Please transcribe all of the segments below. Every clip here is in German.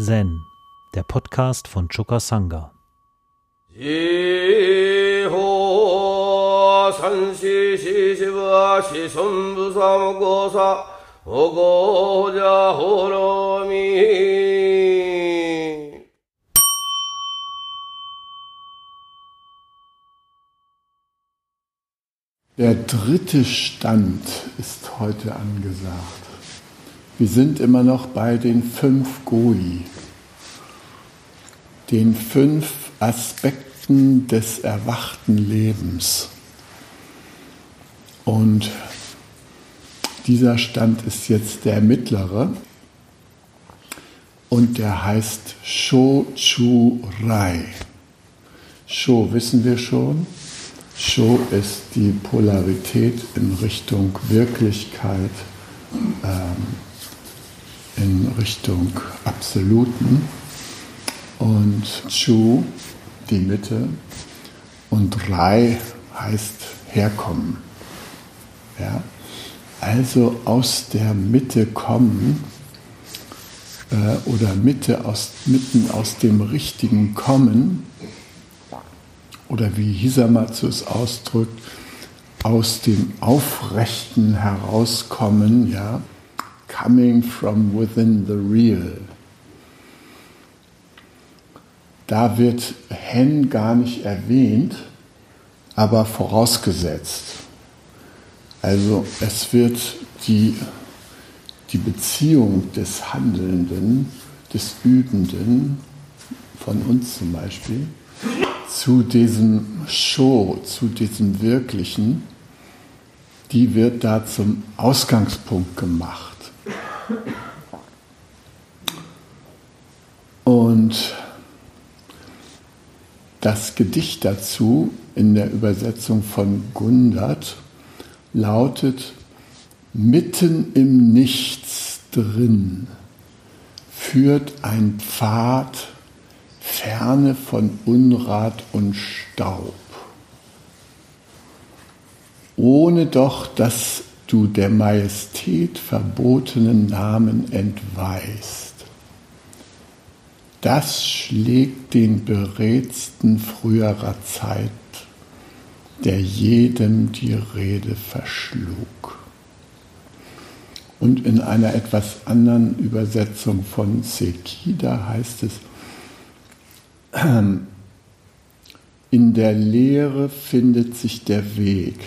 Zen, der Podcast von Choka Sangha. Der dritte Stand ist heute angesagt. Wir sind immer noch bei den fünf Goi, den fünf Aspekten des erwachten Lebens. Und dieser Stand ist jetzt der mittlere und der heißt Sho Chu Rai. Sho wissen wir schon, Show ist die Polarität in Richtung Wirklichkeit, ähm, in Richtung Absoluten. Und Chu, die Mitte. Und Rai heißt herkommen. Ja? Also aus der Mitte kommen äh, oder Mitte aus, mitten aus dem richtigen Kommen oder wie Hisamatsu es ausdrückt, aus dem Aufrechten herauskommen, ja, coming from within the real. Da wird Hen gar nicht erwähnt, aber vorausgesetzt. Also es wird die, die Beziehung des Handelnden, des Übenden, von uns zum Beispiel, zu diesem Show, zu diesem Wirklichen, die wird da zum Ausgangspunkt gemacht. Und das Gedicht dazu in der Übersetzung von Gundert lautet, mitten im Nichts drin führt ein Pfad ferne von Unrat und Staub, ohne doch, dass du der Majestät verbotenen Namen entweihst. Das schlägt den Beredsten früherer Zeit, der jedem die Rede verschlug. Und in einer etwas anderen Übersetzung von Sekida heißt es, in der Lehre findet sich der Weg,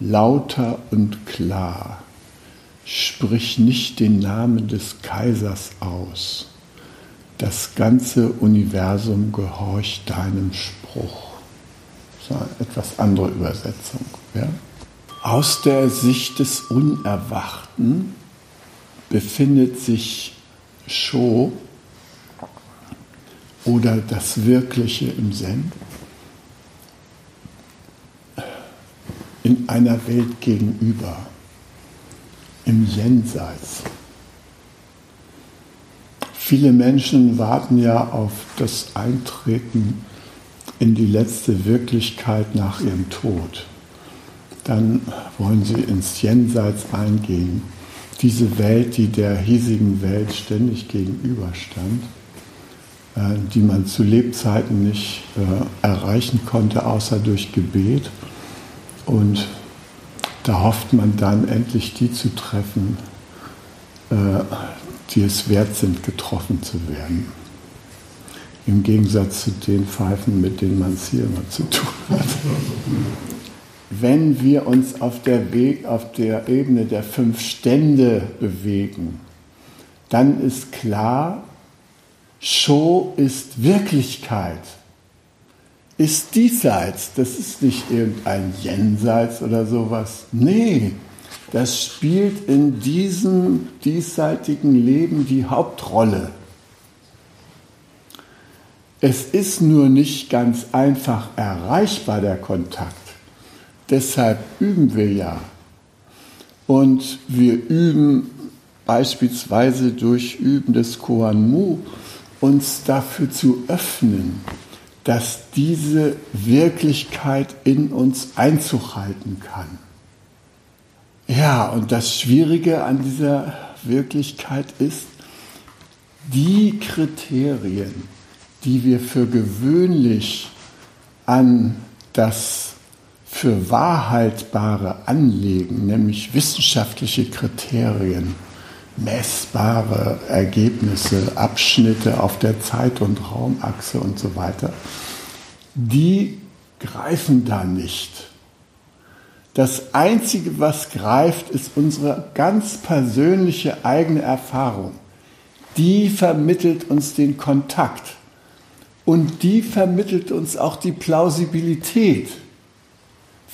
lauter und klar. Sprich nicht den Namen des Kaisers aus. Das ganze Universum gehorcht deinem Spruch. Das ist eine etwas andere Übersetzung. Ja? Aus der Sicht des Unerwachten befindet sich Sho oder das Wirkliche im Zen in einer Welt gegenüber, im Jenseits. Viele Menschen warten ja auf das Eintreten in die letzte Wirklichkeit nach ihrem Tod. Dann wollen sie ins Jenseits eingehen, diese Welt, die der hiesigen Welt ständig gegenüberstand. Äh, die man zu Lebzeiten nicht äh, erreichen konnte, außer durch Gebet. Und da hofft man dann endlich die zu treffen, äh, die es wert sind, getroffen zu werden. Im Gegensatz zu den Pfeifen, mit denen man es hier immer zu tun hat. Wenn wir uns auf der, Weg, auf der Ebene der fünf Stände bewegen, dann ist klar, Show ist Wirklichkeit, ist diesseits. Das ist nicht irgendein Jenseits oder sowas. Nee, das spielt in diesem diesseitigen Leben die Hauptrolle. Es ist nur nicht ganz einfach erreichbar, der Kontakt. Deshalb üben wir ja. Und wir üben beispielsweise durch Üben des Koan Mu uns dafür zu öffnen, dass diese Wirklichkeit in uns Einzug halten kann. Ja, und das Schwierige an dieser Wirklichkeit ist, die Kriterien, die wir für gewöhnlich an das für Wahrhaltbare anlegen, nämlich wissenschaftliche Kriterien, messbare Ergebnisse, Abschnitte auf der Zeit- und Raumachse und so weiter, die greifen da nicht. Das Einzige, was greift, ist unsere ganz persönliche eigene Erfahrung. Die vermittelt uns den Kontakt und die vermittelt uns auch die Plausibilität.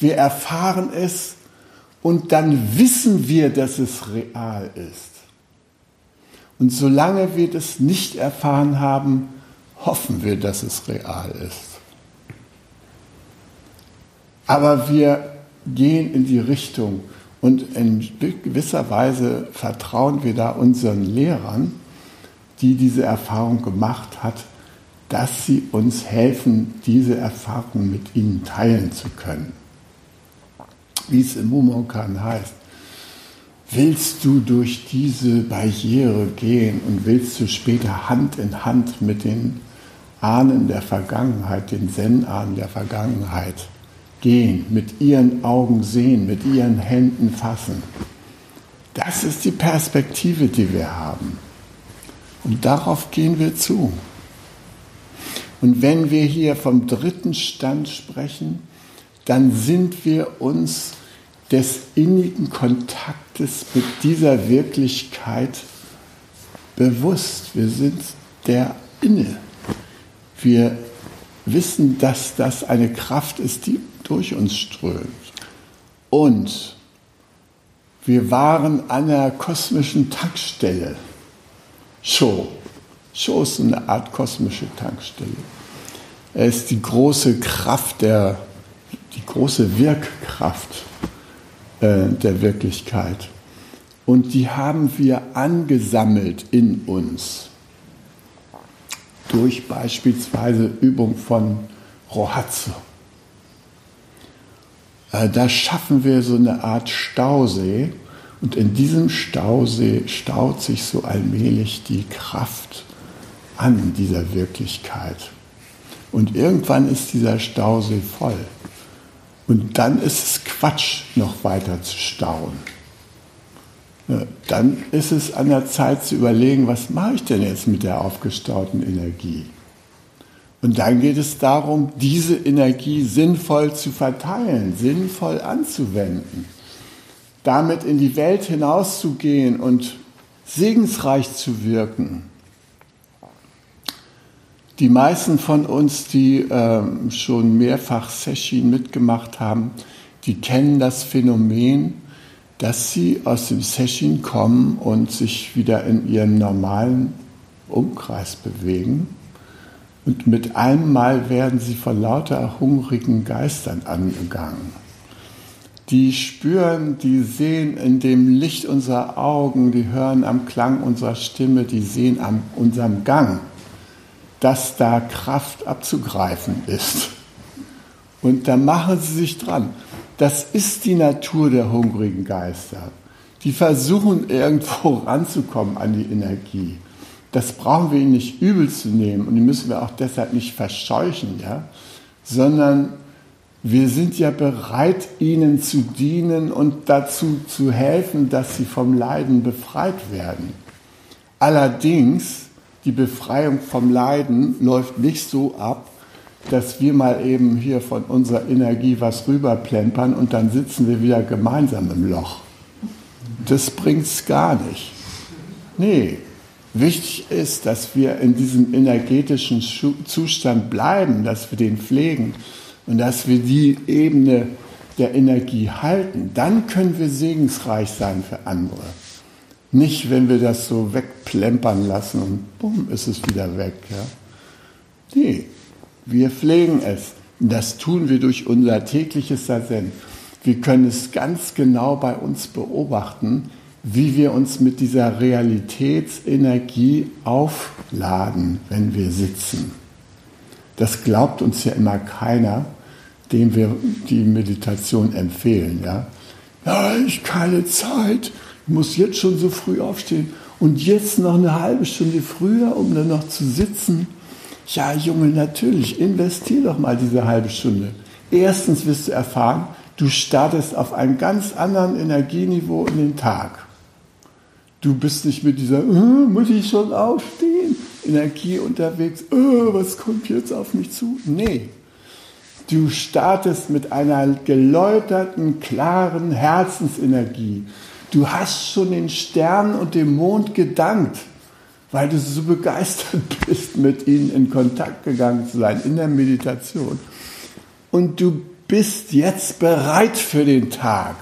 Wir erfahren es und dann wissen wir, dass es real ist. Und solange wir das nicht erfahren haben, hoffen wir, dass es real ist. Aber wir gehen in die Richtung und in gewisser Weise vertrauen wir da unseren Lehrern, die diese Erfahrung gemacht hat, dass sie uns helfen, diese Erfahrung mit ihnen teilen zu können. Wie es im Mumonkan heißt, willst du durch diese Barriere gehen und willst du später Hand in Hand mit den Ahnen der Vergangenheit, den Zen-Ahnen der Vergangenheit gehen, mit ihren Augen sehen, mit ihren Händen fassen. Das ist die Perspektive, die wir haben. Und darauf gehen wir zu. Und wenn wir hier vom dritten Stand sprechen, dann sind wir uns des innigen Kontaktes mit dieser Wirklichkeit bewusst. Wir sind der Inne. Wir wissen, dass das eine Kraft ist, die durch uns strömt. Und wir waren an einer kosmischen Tankstelle. Show. Show ist eine Art kosmische Tankstelle. Er ist die große Kraft der, die große Wirkkraft äh, der Wirklichkeit. Und die haben wir angesammelt in uns. Durch beispielsweise Übung von Rohatsu. Äh, da schaffen wir so eine Art Stausee. Und in diesem Stausee staut sich so allmählich die Kraft an dieser Wirklichkeit. Und irgendwann ist dieser Stausee voll. Und dann ist es Quatsch, noch weiter zu stauen. Dann ist es an der Zeit zu überlegen, was mache ich denn jetzt mit der aufgestauten Energie? Und dann geht es darum, diese Energie sinnvoll zu verteilen, sinnvoll anzuwenden, damit in die Welt hinauszugehen und segensreich zu wirken die meisten von uns, die äh, schon mehrfach Session mitgemacht haben, die kennen das Phänomen, dass sie aus dem Session kommen und sich wieder in ihren normalen Umkreis bewegen. Und mit einem Mal werden sie von lauter hungrigen Geistern angegangen. Die spüren, die sehen in dem Licht unserer Augen, die hören am Klang unserer Stimme, die sehen an unserem Gang dass da Kraft abzugreifen ist. Und da machen sie sich dran. Das ist die Natur der hungrigen Geister. Die versuchen irgendwo ranzukommen an die Energie. Das brauchen wir ihnen nicht übel zu nehmen und die müssen wir auch deshalb nicht verscheuchen, ja? sondern wir sind ja bereit, ihnen zu dienen und dazu zu helfen, dass sie vom Leiden befreit werden. Allerdings die Befreiung vom Leiden läuft nicht so ab, dass wir mal eben hier von unserer Energie was rüberplempern und dann sitzen wir wieder gemeinsam im Loch. Das bringt es gar nicht. Nee, wichtig ist, dass wir in diesem energetischen Zustand bleiben, dass wir den pflegen und dass wir die Ebene der Energie halten. Dann können wir segensreich sein für andere. Nicht, wenn wir das so wegplempern lassen und bumm, ist es wieder weg. Ja? Nee, wir pflegen es. Das tun wir durch unser tägliches Sazen. Wir können es ganz genau bei uns beobachten, wie wir uns mit dieser Realitätsenergie aufladen, wenn wir sitzen. Das glaubt uns ja immer keiner, dem wir die Meditation empfehlen. Ja, ja ich keine Zeit, muss jetzt schon so früh aufstehen Und jetzt noch eine halbe Stunde früher, um dann noch zu sitzen. Ja, Junge, natürlich, investier doch mal diese halbe Stunde. Erstens wirst du erfahren, du startest auf einem ganz anderen Energieniveau in den Tag. Du bist nicht mit dieser, äh, muss ich schon aufstehen, Energie unterwegs, äh, was kommt jetzt auf mich zu? Nee. Du startest mit einer geläuterten, klaren Herzensenergie. Du hast schon den Sternen und dem Mond gedankt, weil du so begeistert bist, mit ihnen in Kontakt gegangen zu sein in der Meditation. Und du bist jetzt bereit für den Tag.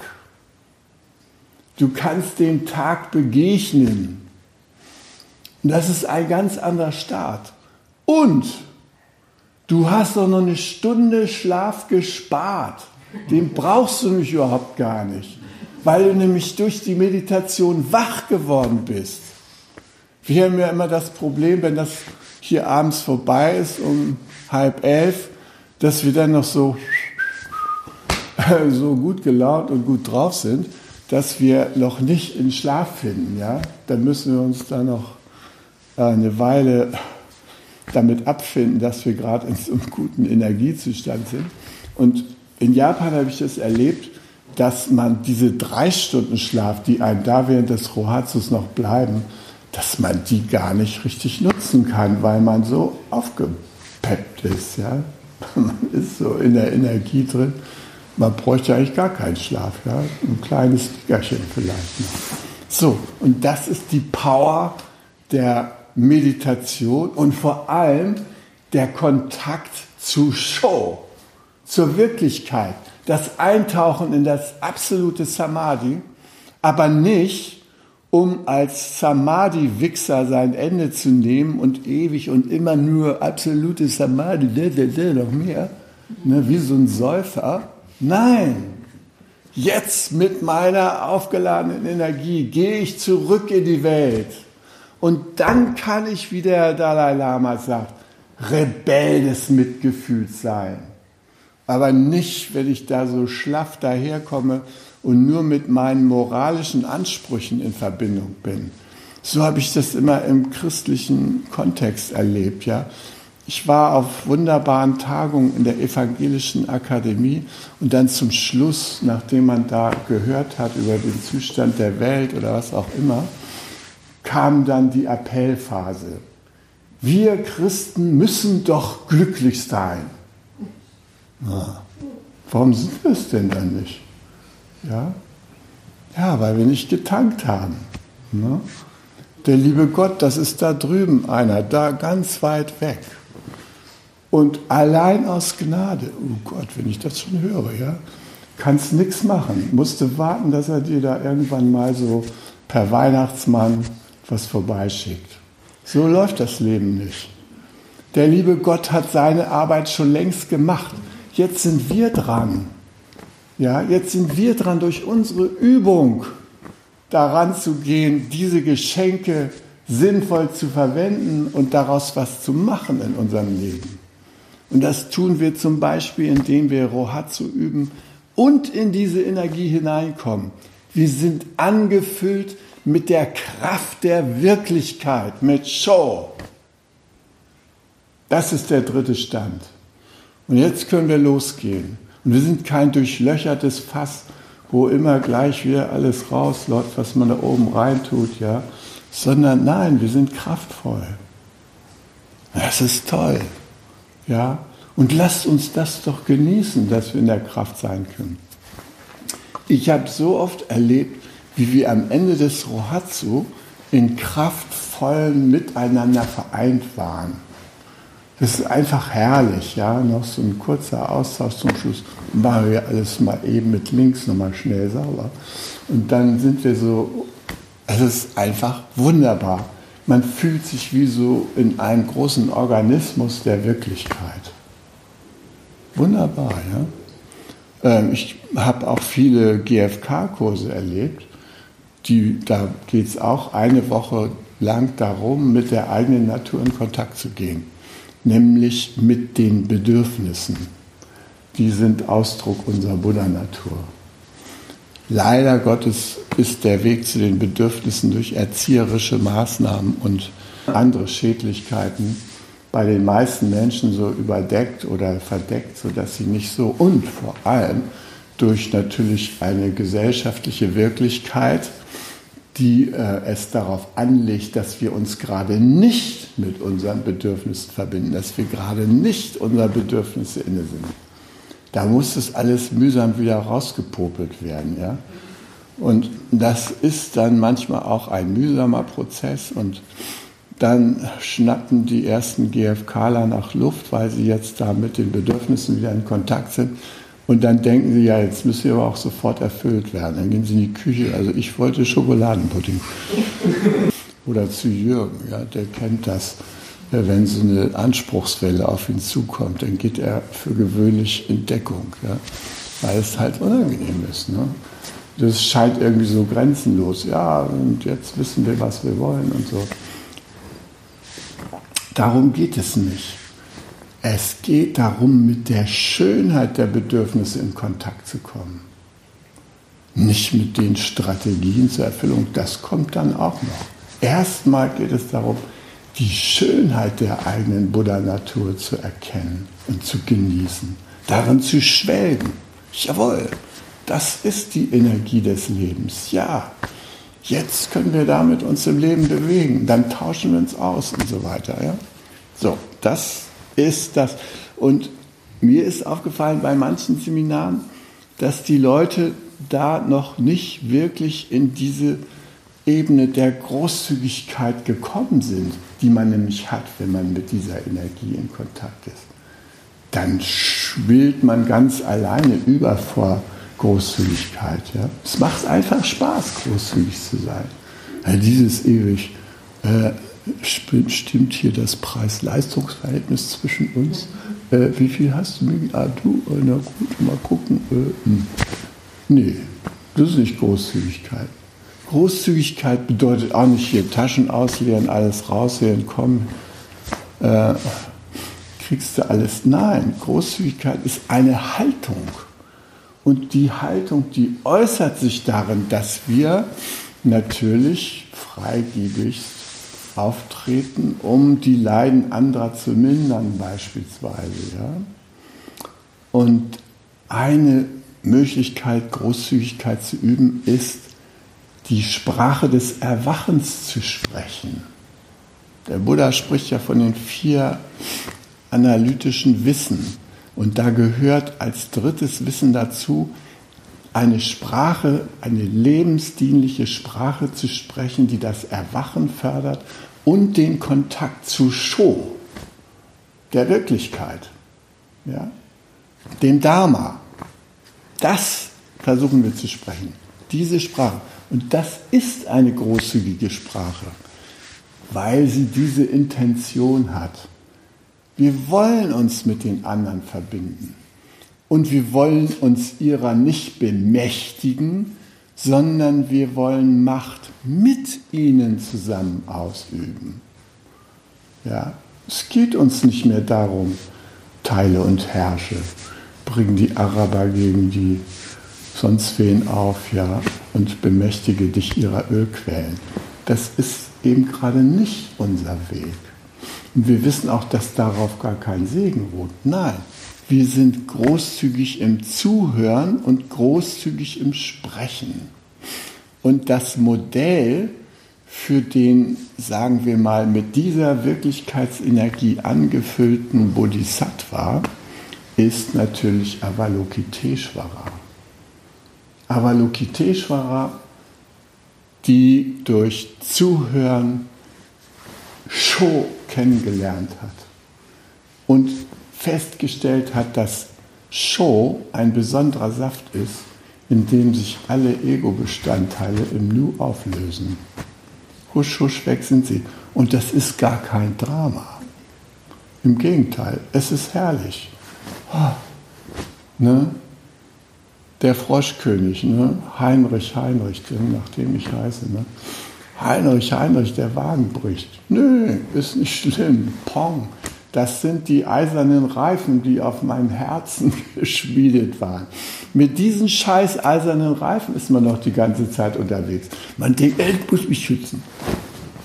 Du kannst dem Tag begegnen. Und das ist ein ganz anderer Start. Und du hast doch noch eine Stunde Schlaf gespart. Den brauchst du mich überhaupt gar nicht, weil du nämlich durch die Meditation wach geworden bist. Wir haben ja immer das Problem, wenn das hier abends vorbei ist um halb elf, dass wir dann noch so, so gut gelaunt und gut drauf sind, dass wir noch nicht in Schlaf finden. Ja? Dann müssen wir uns da noch äh, eine Weile damit abfinden, dass wir gerade in so einem guten Energiezustand sind. Und in Japan habe ich das erlebt, dass man diese drei Stunden Schlaf, die einem da während des Rohatsus noch bleiben, dass man die gar nicht richtig nutzen kann, weil man so aufgepeppt ist. Ja? Man ist so in der Energie drin. Man bräuchte eigentlich gar keinen Schlaf. Ja? Ein kleines Nickerchen vielleicht noch. So, und das ist die Power der Meditation und vor allem der Kontakt zu Show, zur Wirklichkeit, das Eintauchen in das absolute Samadhi, aber nicht, um als Samadhi-Wichser sein Ende zu nehmen und ewig und immer nur absolute Samadhi, noch mehr, ne, wie so ein Säufer. Nein, jetzt mit meiner aufgeladenen Energie gehe ich zurück in die Welt und dann kann ich, wie der Dalai Lama sagt, Rebell des Mitgefühls sein. Aber nicht, wenn ich da so schlaff daherkomme und nur mit meinen moralischen Ansprüchen in Verbindung bin. So habe ich das immer im christlichen Kontext erlebt, ja. Ich war auf wunderbaren Tagungen in der Evangelischen Akademie und dann zum Schluss, nachdem man da gehört hat über den Zustand der Welt oder was auch immer, kam dann die Appellphase. Wir Christen müssen doch glücklich sein. Na, warum sind wir es denn dann nicht? Ja? ja, weil wir nicht getankt haben. Ne? Der liebe Gott, das ist da drüben einer, da ganz weit weg. Und allein aus Gnade, oh Gott, wenn ich das schon höre, ja, kannst nichts machen. Musste warten, dass er dir da irgendwann mal so per Weihnachtsmann was vorbeischickt. So läuft das Leben nicht. Der liebe Gott hat seine Arbeit schon längst gemacht. Jetzt sind wir dran. Ja, jetzt sind wir dran, durch unsere Übung daran zu gehen, diese Geschenke sinnvoll zu verwenden und daraus was zu machen in unserem Leben. Und das tun wir zum Beispiel, indem wir Rohatsu üben und in diese Energie hineinkommen. Wir sind angefüllt mit der Kraft der Wirklichkeit, mit Show. Das ist der dritte Stand. Und jetzt können wir losgehen. Und wir sind kein durchlöchertes Fass, wo immer gleich wieder alles rausläuft, was man da oben reintut, ja. Sondern nein, wir sind kraftvoll. Das ist toll. Ja. Und lasst uns das doch genießen, dass wir in der Kraft sein können. Ich habe so oft erlebt, wie wir am Ende des Rohatsu in kraftvollen Miteinander vereint waren. Das ist einfach herrlich, ja. Noch so ein kurzer Austausch zum Schluss. Machen wir alles mal eben mit links nochmal schnell sauber. Und dann sind wir so, es ist einfach wunderbar. Man fühlt sich wie so in einem großen Organismus der Wirklichkeit. Wunderbar, ja. Ähm, ich habe auch viele GFK-Kurse erlebt die, da geht es auch eine Woche lang darum, mit der eigenen Natur in Kontakt zu gehen, nämlich mit den Bedürfnissen. Die sind Ausdruck unserer Buddha-Natur. Leider Gottes ist der Weg zu den Bedürfnissen durch erzieherische Maßnahmen und andere Schädlichkeiten bei den meisten Menschen so überdeckt oder verdeckt, sodass sie nicht so und vor allem durch natürlich eine gesellschaftliche Wirklichkeit, die äh, es darauf anlegt, dass wir uns gerade nicht mit unseren Bedürfnissen verbinden, dass wir gerade nicht unserer Bedürfnisse inne sind. Da muss das alles mühsam wieder rausgepopelt werden. Ja? Und das ist dann manchmal auch ein mühsamer Prozess und dann schnappen die ersten GFKler nach Luft, weil sie jetzt da mit den Bedürfnissen wieder in Kontakt sind. Und dann denken sie, ja, jetzt müssen sie aber auch sofort erfüllt werden. Dann gehen sie in die Küche. Also ich wollte Schokoladenpudding. Oder zu Jürgen, ja, der kennt das. Wenn so eine Anspruchswelle auf ihn zukommt, dann geht er für gewöhnlich in Deckung, ja, weil es halt unangenehm ist. Ne? Das scheint irgendwie so grenzenlos. Ja, und jetzt wissen wir, was wir wollen und so. Darum geht es nicht. Es geht darum, mit der Schönheit der Bedürfnisse in Kontakt zu kommen. Nicht mit den Strategien zur Erfüllung, das kommt dann auch noch. Erstmal geht es darum, die Schönheit der eigenen Buddha-Natur zu erkennen und zu genießen, darin zu schwelgen. Jawohl, das ist die Energie des Lebens. Ja, Jetzt können wir damit uns im Leben bewegen. Dann tauschen wir uns aus und so weiter. Ja? So, das ist das. Und mir ist aufgefallen bei manchen Seminaren, dass die Leute da noch nicht wirklich in diese Ebene der Großzügigkeit gekommen sind, die man nämlich hat, wenn man mit dieser Energie in Kontakt ist. Dann schwillt man ganz alleine über vor Großzügigkeit. Ja? Es macht einfach Spaß, großzügig zu sein. Also dieses ewig, äh, stimmt hier das Preis-Leistungs-Verhältnis zwischen uns? Äh, wie viel hast du mir? Ah, du? Äh, na gut, mal gucken. Äh, hm. nee, das ist nicht Großzügigkeit. Großzügigkeit bedeutet auch nicht hier Taschen ausleeren, alles rausleeren, komm, äh, kriegst du alles. Nein, Großzügigkeit ist eine Haltung. Und die Haltung, die äußert sich darin, dass wir natürlich freigebig auftreten, um die Leiden anderer zu mindern beispielsweise. Ja? Und eine Möglichkeit, Großzügigkeit zu üben, ist, die Sprache des Erwachens zu sprechen. Der Buddha spricht ja von den vier analytischen Wissen. Und da gehört als drittes Wissen dazu, eine Sprache, eine lebensdienliche Sprache zu sprechen, die das Erwachen fördert und den Kontakt zu Sho, der Wirklichkeit, ja, dem Dharma. Das versuchen wir zu sprechen, diese Sprache. Und das ist eine großzügige Sprache, weil sie diese Intention hat. Wir wollen uns mit den anderen verbinden. Und wir wollen uns ihrer nicht bemächtigen, sondern wir wollen Macht mit ihnen zusammen ausüben. Ja, es geht uns nicht mehr darum, teile und herrsche, bring die Araber gegen die sonst wen auf, ja, und bemächtige dich ihrer Ölquellen. Das ist eben gerade nicht unser Weg. Und wir wissen auch, dass darauf gar kein Segen ruht. Nein, wir sind großzügig im Zuhören und großzügig im Sprechen. Und das Modell für den, sagen wir mal, mit dieser Wirklichkeitsenergie angefüllten Bodhisattva ist natürlich Avalokiteshvara. Avalokiteshvara, die durch Zuhören Sho kennengelernt hat und festgestellt hat, dass Sho ein besonderer Saft ist, in dem sich alle Ego-Bestandteile im Nu auflösen. Husch, husch, weg sind sie. Und das ist gar kein Drama. Im Gegenteil, es ist herrlich. Oh, ne? Der Froschkönig, ne? Heinrich Heinrich, nach dem ich heiße. Ne? Heinrich, Heinrich, der Wagen bricht. Nö, ist nicht schlimm. Pong. Das sind die eisernen Reifen, die auf meinem Herzen geschmiedet waren. Mit diesen scheiß eisernen Reifen ist man noch die ganze Zeit unterwegs. Man denkt, ey, ich muss mich schützen.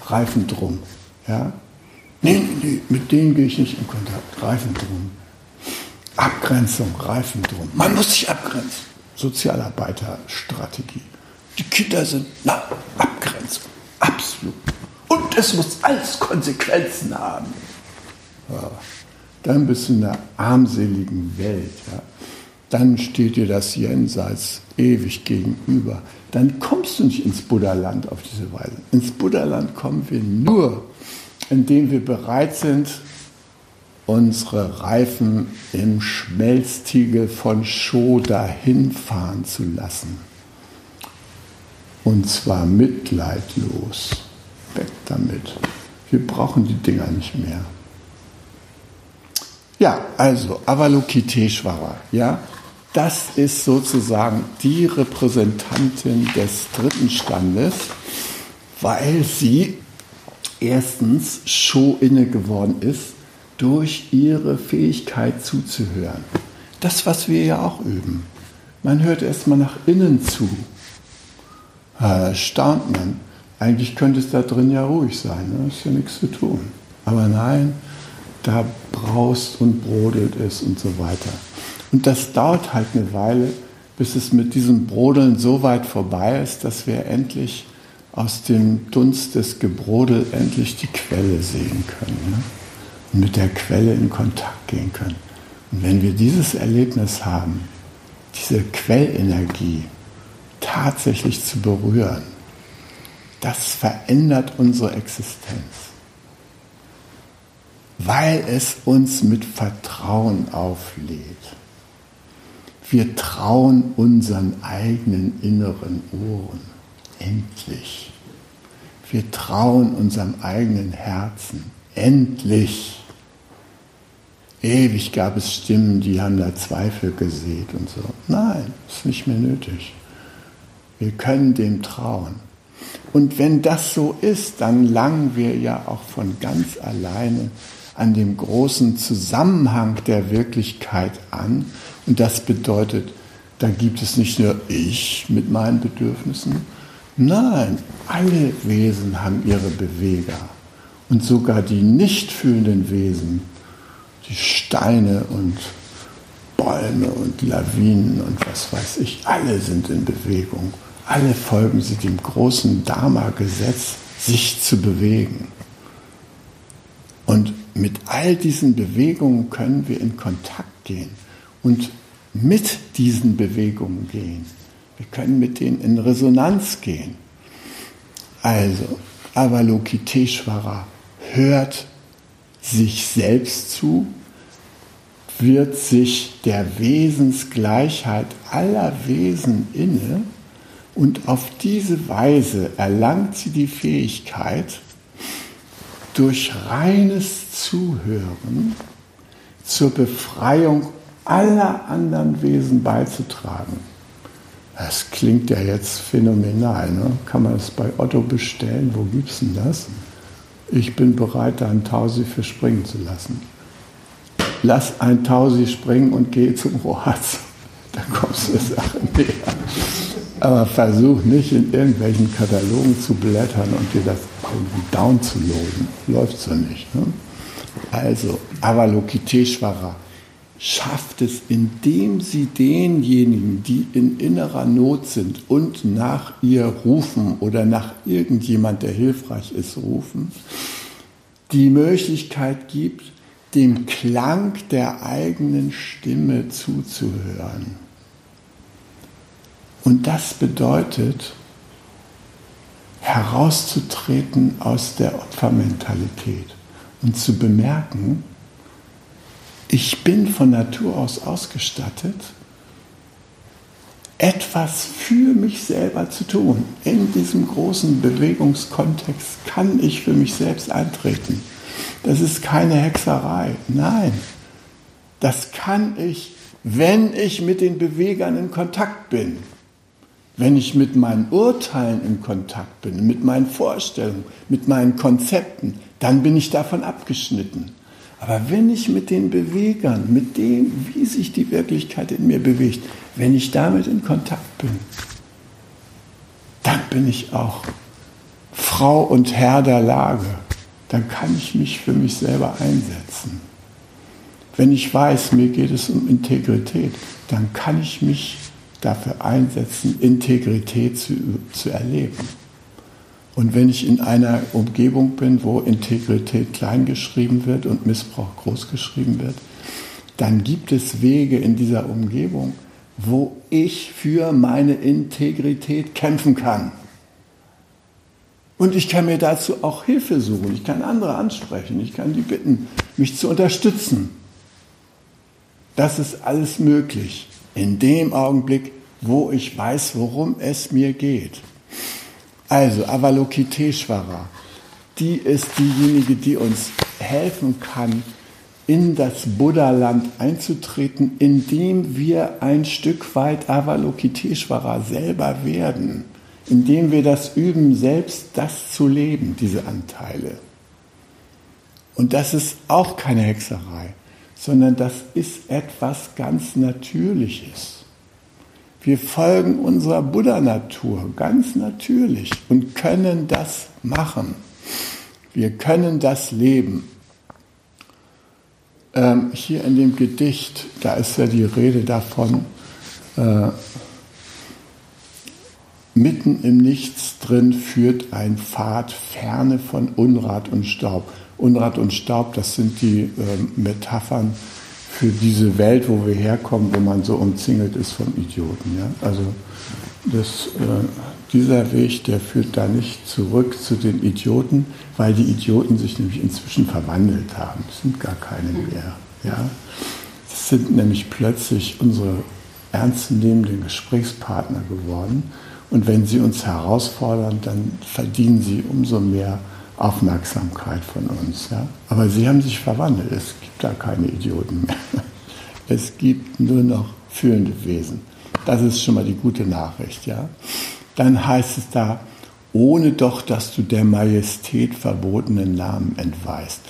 Reifen drum. Ja? Nee, nee, nee, mit denen gehe ich nicht in Kontakt. Reifen drum. Abgrenzung, Reifen drum. Man muss sich abgrenzen. Sozialarbeiterstrategie. Die Kinder sind, na, Abgrenzung. Absolut. Und es muss alles Konsequenzen haben. Ja. Dann bist du in einer armseligen Welt. Ja. Dann steht dir das Jenseits ewig gegenüber. Dann kommst du nicht ins Buddha-Land auf diese Weise. Ins Buddha-Land kommen wir nur, indem wir bereit sind, unsere Reifen im Schmelztiegel von Sho dahin fahren zu lassen. Und zwar mitleidlos. Weg damit. Wir brauchen die Dinger nicht mehr. Ja, also Avalokiteshvara, ja, das ist sozusagen die Repräsentantin des dritten Standes, weil sie erstens Sho inne geworden ist durch ihre Fähigkeit zuzuhören. Das, was wir ja auch üben. Man hört erstmal nach innen zu. Da staunt man. Eigentlich könnte es da drin ja ruhig sein, ne? ist ja nichts zu tun. Aber nein, da braust und brodelt es und so weiter. Und das dauert halt eine Weile, bis es mit diesem Brodeln so weit vorbei ist, dass wir endlich aus dem Dunst des Gebrodel endlich die Quelle sehen können ne? Und mit der Quelle in Kontakt gehen können. Und wenn wir dieses Erlebnis haben, diese Quellenergie tatsächlich zu berühren, das verändert unsere Existenz weil es uns mit Vertrauen auflädt. Wir trauen unseren eigenen inneren Ohren. Endlich. Wir trauen unserem eigenen Herzen. Endlich. Ewig gab es Stimmen, die haben da Zweifel gesät und so. Nein, ist nicht mehr nötig. Wir können dem trauen. Und wenn das so ist, dann langen wir ja auch von ganz alleine an dem großen Zusammenhang der Wirklichkeit an. Und das bedeutet, da gibt es nicht nur ich mit meinen Bedürfnissen, nein, alle Wesen haben ihre Beweger. Und sogar die nicht fühlenden Wesen, die Steine und Bäume und Lawinen und was weiß ich, alle sind in Bewegung. Alle folgen sie dem großen Dharma-Gesetz, sich zu bewegen. Und mit all diesen Bewegungen können wir in Kontakt gehen und mit diesen Bewegungen gehen. Wir können mit denen in Resonanz gehen. Also, Avalokiteshvara hört sich selbst zu, wird sich der Wesensgleichheit aller Wesen inne und auf diese Weise erlangt sie die Fähigkeit, durch reines Zuhören zur Befreiung aller anderen Wesen beizutragen. Das klingt ja jetzt phänomenal. Ne? Kann man das bei Otto bestellen? Wo gibt es denn das? Ich bin bereit, da ein Tausi für springen zu lassen. Lass ein Tausi springen und geh zum Rohrarzt. Da kommst du der Sache näher. Aber versuch nicht in irgendwelchen Katalogen zu blättern und dir das irgendwie downzuladen. Läuft so nicht. Ne? Also, Avalokiteshvara schafft es, indem sie denjenigen, die in innerer Not sind und nach ihr rufen oder nach irgendjemand, der hilfreich ist, rufen, die Möglichkeit gibt, dem Klang der eigenen Stimme zuzuhören. Und das bedeutet, herauszutreten aus der Opfermentalität und zu bemerken, ich bin von Natur aus ausgestattet, etwas für mich selber zu tun. In diesem großen Bewegungskontext kann ich für mich selbst eintreten. Das ist keine Hexerei. Nein, das kann ich, wenn ich mit den Bewegern in Kontakt bin. Wenn ich mit meinen Urteilen in Kontakt bin, mit meinen Vorstellungen, mit meinen Konzepten, dann bin ich davon abgeschnitten. Aber wenn ich mit den Bewegern, mit dem, wie sich die Wirklichkeit in mir bewegt, wenn ich damit in Kontakt bin, dann bin ich auch Frau und Herr der Lage. Dann kann ich mich für mich selber einsetzen. Wenn ich weiß, mir geht es um Integrität, dann kann ich mich dafür einsetzen, Integrität zu, zu erleben. Und wenn ich in einer Umgebung bin, wo Integrität kleingeschrieben wird und Missbrauch großgeschrieben wird, dann gibt es Wege in dieser Umgebung, wo ich für meine Integrität kämpfen kann. Und ich kann mir dazu auch Hilfe suchen. Ich kann andere ansprechen. Ich kann die bitten, mich zu unterstützen. Das ist alles möglich in dem Augenblick, wo ich weiß, worum es mir geht. Also Avalokiteshvara, die ist diejenige, die uns helfen kann, in das Buddha-Land einzutreten, indem wir ein Stück weit Avalokiteshvara selber werden, indem wir das üben, selbst das zu leben, diese Anteile. Und das ist auch keine Hexerei, sondern das ist etwas ganz Natürliches. Wir folgen unserer Buddha-Natur ganz natürlich und können das machen. Wir können das leben. Ähm, hier in dem Gedicht, da ist ja die Rede davon, äh, mitten im Nichts drin führt ein Pfad ferne von Unrat und Staub. Unrat und Staub, das sind die äh, Metaphern für diese Welt, wo wir herkommen, wo man so umzingelt ist von Idioten. Ja? Also das, äh, dieser Weg, der führt da nicht zurück zu den Idioten, weil die Idioten sich nämlich inzwischen verwandelt haben. Es sind gar keine mehr. Ja? Das sind nämlich plötzlich unsere ernstzunehmenden Gesprächspartner geworden. Und wenn sie uns herausfordern, dann verdienen sie umso mehr Aufmerksamkeit von uns. Ja? Aber sie haben sich verwandelt. Es gibt da keine Idioten mehr. Es gibt nur noch fühlende Wesen. Das ist schon mal die gute Nachricht. Ja? Dann heißt es da, ohne doch, dass du der Majestät verbotenen Namen entweist.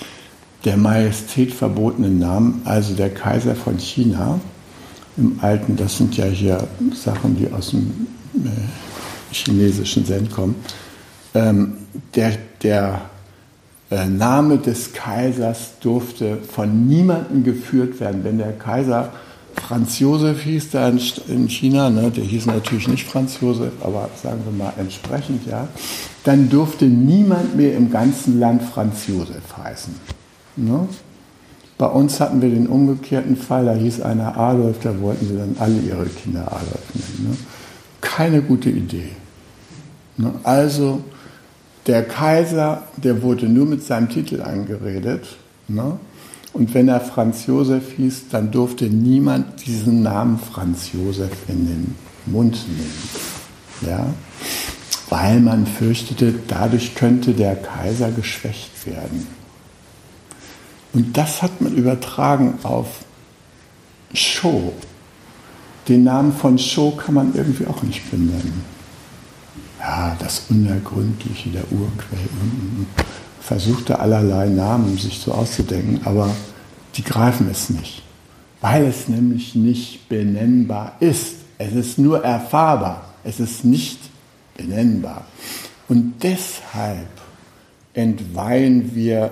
Der Majestät verbotenen Namen, also der Kaiser von China im Alten, das sind ja hier Sachen, die aus dem äh, chinesischen Zen kommen, ähm, der, der äh, Name des Kaisers durfte von niemandem geführt werden. Wenn der Kaiser Franz Josef hieß da in China, ne, der hieß natürlich nicht Franz Josef, aber sagen wir mal entsprechend, ja, dann durfte niemand mehr im ganzen Land Franz Josef heißen. Ne? Bei uns hatten wir den umgekehrten Fall, da hieß einer Adolf, da wollten sie dann alle ihre Kinder Adolf nennen. Ne? Keine gute Idee. Ne? Also der Kaiser, der wurde nur mit seinem Titel angeredet. Ne? Und wenn er Franz Josef hieß, dann durfte niemand diesen Namen Franz Josef in den Mund nehmen. Ja? Weil man fürchtete, dadurch könnte der Kaiser geschwächt werden. Und das hat man übertragen auf Sho. Den Namen von Sho kann man irgendwie auch nicht benennen ja, das Unergründliche der Urquell. Versuchte allerlei Namen sich so auszudenken, aber die greifen es nicht, weil es nämlich nicht benennbar ist. Es ist nur erfahrbar, es ist nicht benennbar. Und deshalb entweihen wir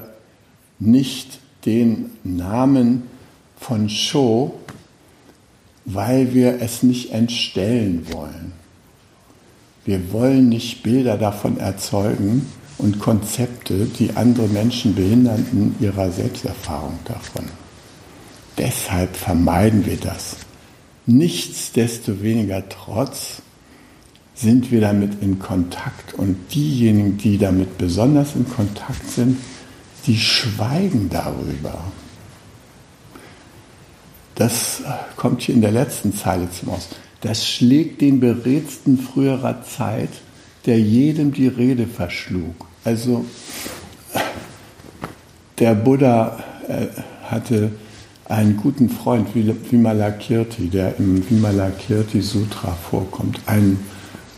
nicht den Namen von Show, weil wir es nicht entstellen wollen. Wir wollen nicht Bilder davon erzeugen und Konzepte, die andere Menschen behindern in ihrer Selbsterfahrung davon. Deshalb vermeiden wir das. Nichtsdestoweniger trotz sind wir damit in Kontakt und diejenigen, die damit besonders in Kontakt sind, die schweigen darüber. Das kommt hier in der letzten Zeile zum Ausdruck das schlägt den Beredsten früherer Zeit, der jedem die Rede verschlug. Also der Buddha äh, hatte einen guten Freund, Vimalakirti, der im Vimalakirti Sutra vorkommt, ein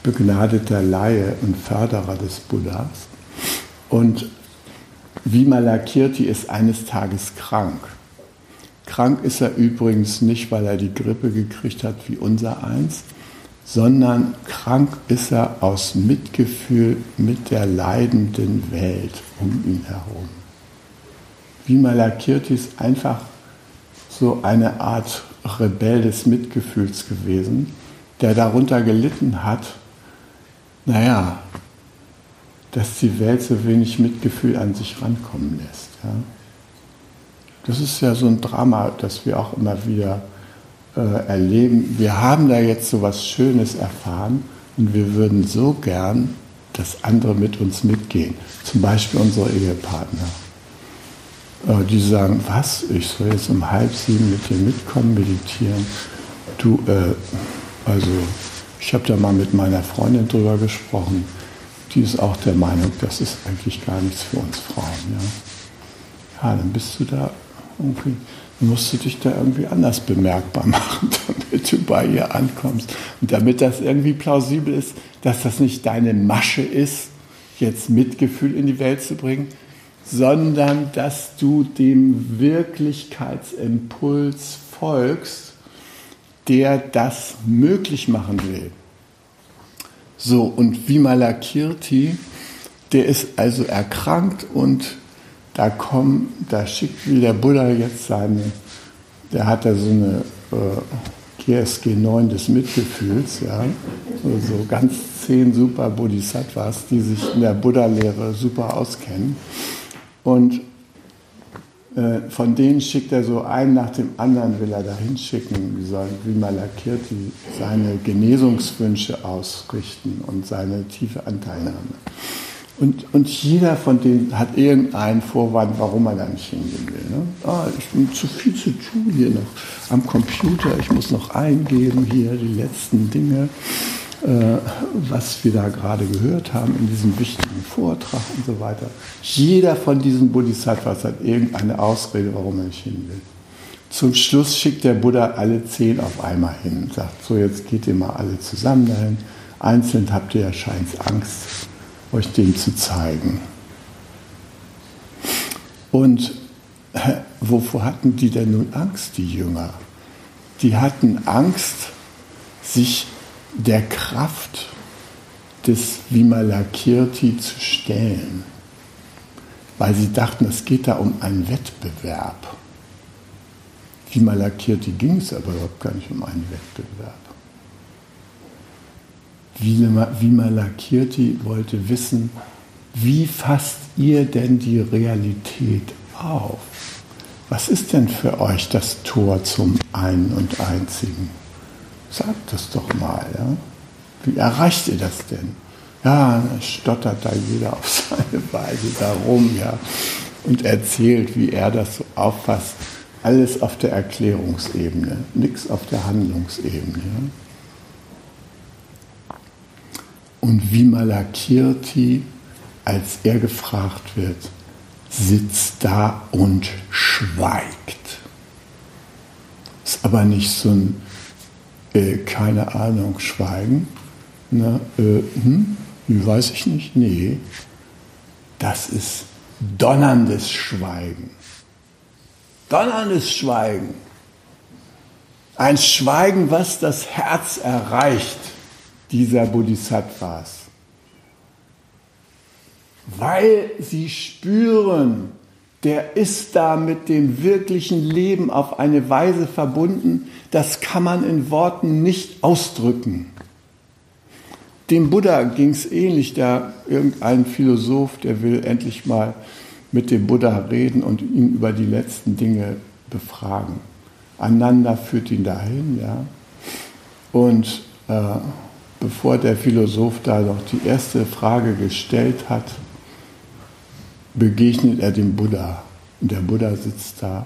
begnadeter Laie und Förderer des Buddhas. Und Vimalakirti ist eines Tages krank. Krank ist er übrigens nicht, weil er die Grippe gekriegt hat wie unser eins, sondern krank ist er aus Mitgefühl mit der leidenden Welt um ihn herum. Vimalakirti ist einfach so eine Art Rebell des Mitgefühls gewesen, der darunter gelitten hat, naja, dass die Welt so wenig Mitgefühl an sich rankommen lässt. Ja. Das ist ja so ein Drama, das wir auch immer wieder äh, erleben. Wir haben da jetzt so was Schönes erfahren und wir würden so gern, dass andere mit uns mitgehen. Zum Beispiel unsere Ehepartner. Äh, die sagen, was, ich soll jetzt um halb sieben mit dir mitkommen, meditieren. Du, äh, also ich habe da mal mit meiner Freundin drüber gesprochen. Die ist auch der Meinung, das ist eigentlich gar nichts für uns Frauen. Ja, ja dann bist du da irgendwie, musst du dich da irgendwie anders bemerkbar machen, damit du bei ihr ankommst. Und damit das irgendwie plausibel ist, dass das nicht deine Masche ist, jetzt Mitgefühl in die Welt zu bringen, sondern dass du dem Wirklichkeitsimpuls folgst, der das möglich machen will. So, und Vimalakirti, der ist also erkrankt und da kommen, da schickt wie der Buddha jetzt seine, der hat da so eine äh, GSG 9 des Mitgefühls, ja, so, so ganz zehn super Bodhisattvas, die sich in der Buddha-Lehre super auskennen. Und äh, von denen schickt er so einen nach dem anderen, will er da hinschicken, wie, soll, wie Malakirti seine Genesungswünsche ausrichten und seine tiefe Anteilnahme. Und, und jeder von denen hat irgendeinen Vorwand, warum er da nicht hingehen will. Ne? Ah, ich bin zu viel zu tun hier noch am Computer, ich muss noch eingeben hier die letzten Dinge. Äh, was wir da gerade gehört haben in diesem wichtigen Vortrag und so weiter. Jeder von diesen Bodhisattvas hat irgendeine Ausrede, warum er nicht hin will. Zum Schluss schickt der Buddha alle zehn auf einmal hin und sagt, so jetzt geht ihr mal alle zusammen dahin. Einzeln habt ihr ja scheint Angst, euch dem zu zeigen. Und wovor hatten die denn nun Angst, die Jünger? Die hatten Angst, sich der Kraft des Vimalakirti zu stellen, weil sie dachten, es geht da um einen Wettbewerb. Vimalakirti ging es aber überhaupt gar nicht um einen Wettbewerb. Vimalakirti wollte wissen, wie fasst ihr denn die Realität auf? Was ist denn für euch das Tor zum einen und einzigen? Sagt das doch mal. Ja? Wie erreicht ihr das denn? Ja, stottert da jeder auf seine Weise darum, ja, und erzählt, wie er das so auffasst. Alles auf der Erklärungsebene, nichts auf der Handlungsebene. Ja? Und wie Malakirti, als er gefragt wird, sitzt da und schweigt. Ist aber nicht so ein äh, keine Ahnung, schweigen. Na, äh, hm, weiß ich nicht. Nee, das ist donnerndes Schweigen. Donnerndes Schweigen. Ein Schweigen, was das Herz erreicht, dieser Bodhisattvas. Weil sie spüren, der ist da mit dem wirklichen Leben auf eine Weise verbunden, das kann man in Worten nicht ausdrücken. Dem Buddha ging es ähnlich, da irgendein Philosoph, der will endlich mal mit dem Buddha reden und ihn über die letzten Dinge befragen. Ananda führt ihn dahin, ja. Und äh, bevor der Philosoph da noch die erste Frage gestellt hat, begegnet er dem Buddha. Und der Buddha sitzt da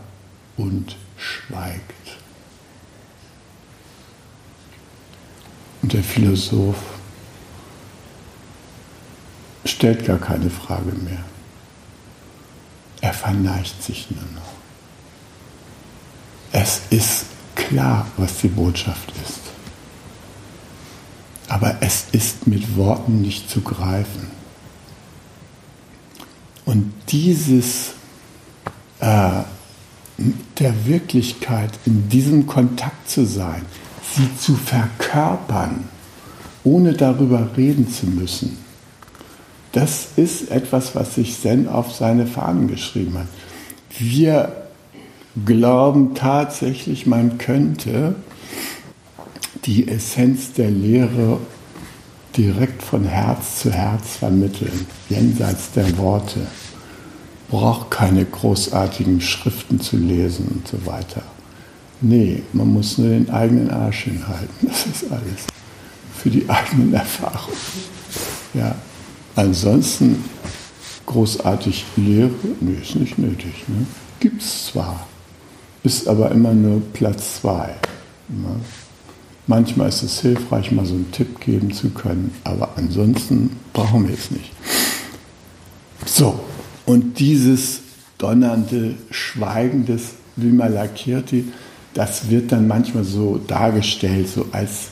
und schweigt. Und der Philosoph stellt gar keine Frage mehr. Er verneigt sich nur noch. Es ist klar, was die Botschaft ist. Aber es ist mit Worten nicht zu greifen. Und dieses äh, der Wirklichkeit in diesem Kontakt zu sein, sie zu verkörpern, ohne darüber reden zu müssen, das ist etwas, was sich Zen auf seine Fahnen geschrieben hat. Wir glauben tatsächlich, man könnte die Essenz der Lehre direkt von Herz zu Herz vermitteln, jenseits der Worte. Braucht keine großartigen Schriften zu lesen und so weiter. Nee, man muss nur den eigenen Arsch hinhalten. Das ist alles. Für die eigenen Erfahrungen. Ja. Ansonsten großartig Lehre, nee, ist nicht nötig. Ne? Gibt es zwar, ist aber immer nur Platz zwei. Ne? Manchmal ist es hilfreich, mal so einen Tipp geben zu können, aber ansonsten brauchen wir es nicht. So, und dieses donnernde, schweigendes Vimalakirti, das wird dann manchmal so dargestellt, so als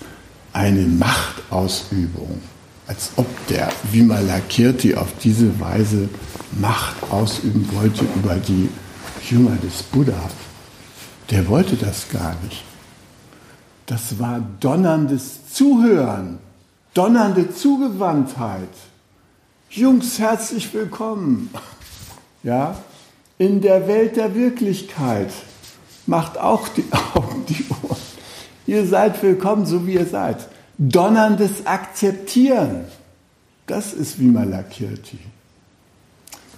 eine Machtausübung als ob der Vimalakirti auf diese Weise Macht ausüben wollte über die Jünger des Buddha. Der wollte das gar nicht. Das war donnerndes Zuhören, donnernde Zugewandtheit. Jungs, herzlich willkommen. Ja, in der Welt der Wirklichkeit. Macht auch die Augen, die Ohren. Ihr seid willkommen, so wie ihr seid donnerndes Akzeptieren. Das ist Vimalakirti.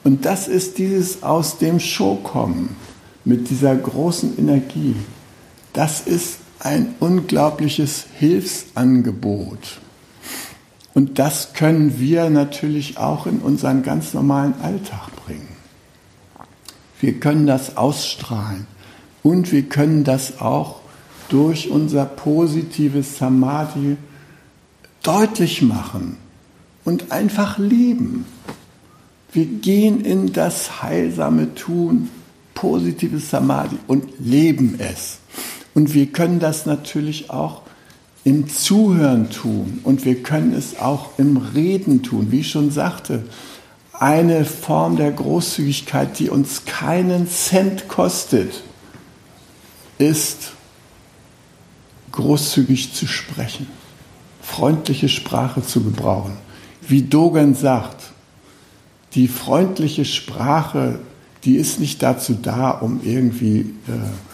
Und das ist dieses aus dem Show kommen mit dieser großen Energie. Das ist ein unglaubliches Hilfsangebot. Und das können wir natürlich auch in unseren ganz normalen Alltag bringen. Wir können das ausstrahlen und wir können das auch durch unser positives Samadhi deutlich machen und einfach leben. Wir gehen in das heilsame Tun, positives Samadhi und leben es. Und wir können das natürlich auch im Zuhören tun und wir können es auch im Reden tun. Wie ich schon sagte, eine Form der Großzügigkeit, die uns keinen Cent kostet, ist großzügig zu sprechen freundliche Sprache zu gebrauchen. Wie Dogen sagt, die freundliche Sprache, die ist nicht dazu da, um irgendwie äh,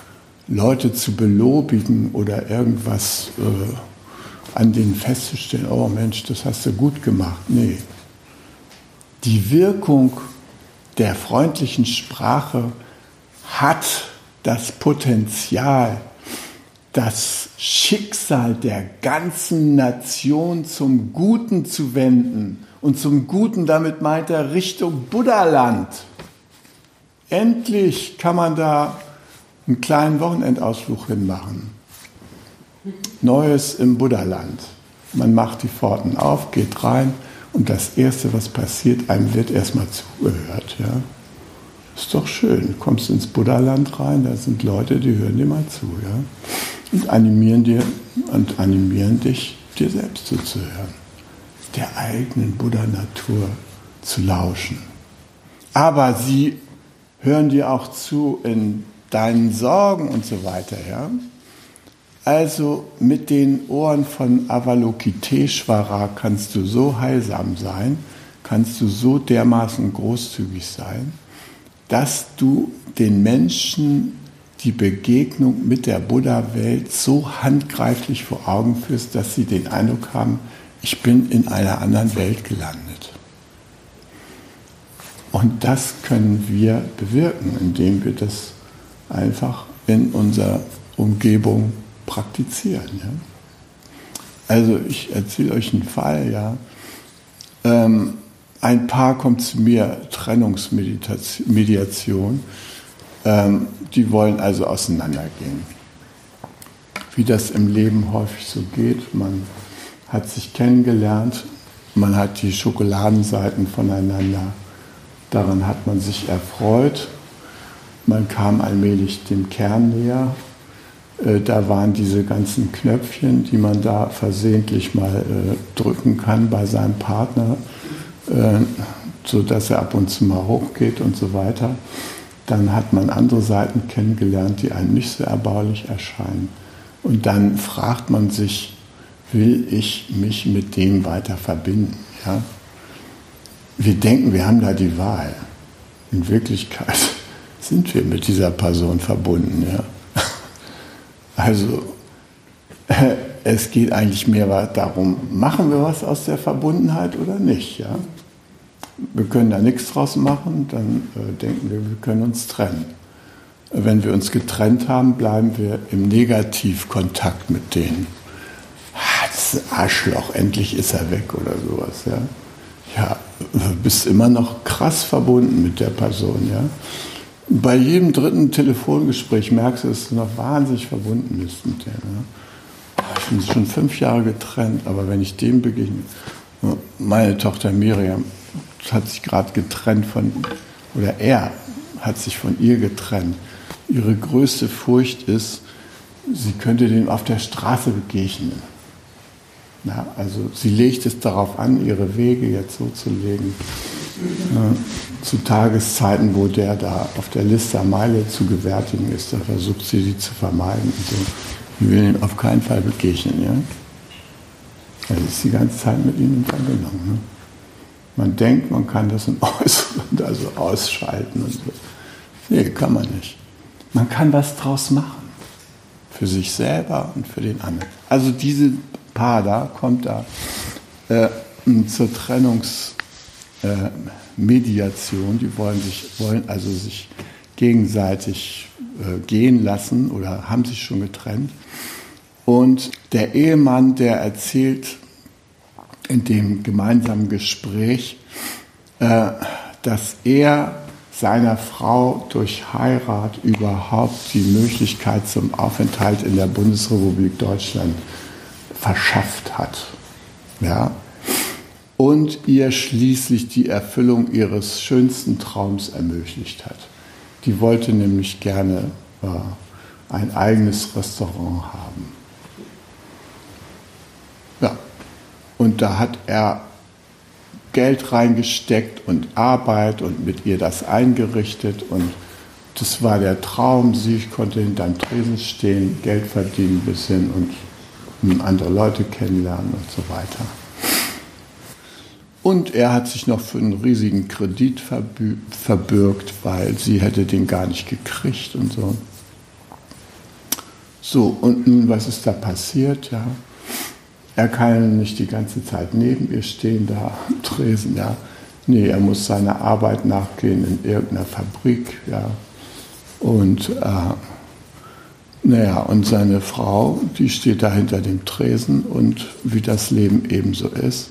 Leute zu belobigen oder irgendwas äh, an denen festzustellen, oh Mensch, das hast du gut gemacht. Nee. Die Wirkung der freundlichen Sprache hat das Potenzial, das Schicksal der ganzen Nation zum Guten zu wenden. Und zum Guten, damit meint er Richtung Buddhaland. Endlich kann man da einen kleinen Wochenendausflug hinmachen. Neues im Buddhaland. Man macht die Pforten auf, geht rein und das Erste, was passiert, einem wird erstmal zugehört. Ja? Ist doch schön. Kommst ins Buddhaland rein, da sind Leute, die hören dir mal zu. Ja? und animieren, dir, und animieren dich, dir selbst zuzuhören, der eigenen Buddha-Natur zu lauschen. Aber sie hören dir auch zu in deinen Sorgen und so weiter. Ja? Also mit den Ohren von Avalokiteshvara kannst du so heilsam sein, kannst du so dermaßen großzügig sein, dass du den Menschen die Begegnung mit der Buddha-Welt so handgreiflich vor Augen führst, dass sie den Eindruck haben, ich bin in einer anderen Welt gelandet. Und das können wir bewirken, indem wir das einfach in unserer Umgebung praktizieren. Ja? Also ich erzähle euch einen Fall, ja. Ähm, ein Paar kommt zu mir, Trennungsmediation. Ähm, die wollen also auseinandergehen. Wie das im Leben häufig so geht, man hat sich kennengelernt, man hat die Schokoladenseiten voneinander, daran hat man sich erfreut, man kam allmählich dem Kern näher, äh, da waren diese ganzen Knöpfchen, die man da versehentlich mal äh, drücken kann bei seinem Partner. Äh, so dass er ab und zu mal hochgeht und so weiter. Dann hat man andere Seiten kennengelernt, die einem nicht so erbaulich erscheinen. Und dann fragt man sich, will ich mich mit dem weiter verbinden? Ja? Wir denken, wir haben da die Wahl. In Wirklichkeit sind wir mit dieser Person verbunden. Ja? Also es geht eigentlich mehr darum, machen wir was aus der Verbundenheit oder nicht. Ja? Wir können da nichts draus machen, dann äh, denken wir, wir können uns trennen. Wenn wir uns getrennt haben, bleiben wir im Negativkontakt mit denen. Ah, das ist ein Arschloch, endlich ist er weg oder sowas. Ja, ja du bist immer noch krass verbunden mit der Person. Ja? Bei jedem dritten Telefongespräch merkst du, dass du noch wahnsinnig verbunden bist mit dem. Ja? Ich bin schon fünf Jahre getrennt, aber wenn ich dem begegne, meine Tochter Miriam hat sich gerade getrennt von, oder er hat sich von ihr getrennt. Ihre größte Furcht ist, sie könnte dem auf der Straße begegnen. Ja, also sie legt es darauf an, ihre Wege jetzt so zu legen, äh, zu Tageszeiten, wo der da auf der Liste am Meile zu gewärtigen ist, da versucht sie die zu vermeiden. Und so. Sie will ihm auf keinen Fall begegnen. Ja? Also ist die ganze Zeit mit ihm in Verbindung. Ne? Man denkt, man kann das im Äußeren also ausschalten und so. Nee, kann man nicht. Man kann was draus machen. Für sich selber und für den anderen. Also diese Paar da kommt da äh, zur Trennungsmediation. Äh, die wollen sich, wollen also sich gegenseitig äh, gehen lassen oder haben sich schon getrennt. Und der Ehemann, der erzählt in dem gemeinsamen Gespräch, äh, dass er seiner Frau durch Heirat überhaupt die Möglichkeit zum Aufenthalt in der Bundesrepublik Deutschland verschafft hat. Ja? Und ihr schließlich die Erfüllung ihres schönsten Traums ermöglicht hat. Die wollte nämlich gerne äh, ein eigenes Restaurant haben. Und da hat er Geld reingesteckt und Arbeit und mit ihr das eingerichtet. Und das war der Traum. Sie konnte hinterm Tresen stehen, Geld verdienen ein bisschen und andere Leute kennenlernen und so weiter. Und er hat sich noch für einen riesigen Kredit verbürgt, weil sie hätte den gar nicht gekriegt und so. So, und nun, was ist da passiert? Ja, er kann nicht die ganze Zeit neben ihr stehen, da am Tresen, ja. Nee, er muss seiner Arbeit nachgehen in irgendeiner Fabrik, ja. Und, äh, naja, und seine Frau, die steht da hinter dem Tresen und wie das Leben eben so ist,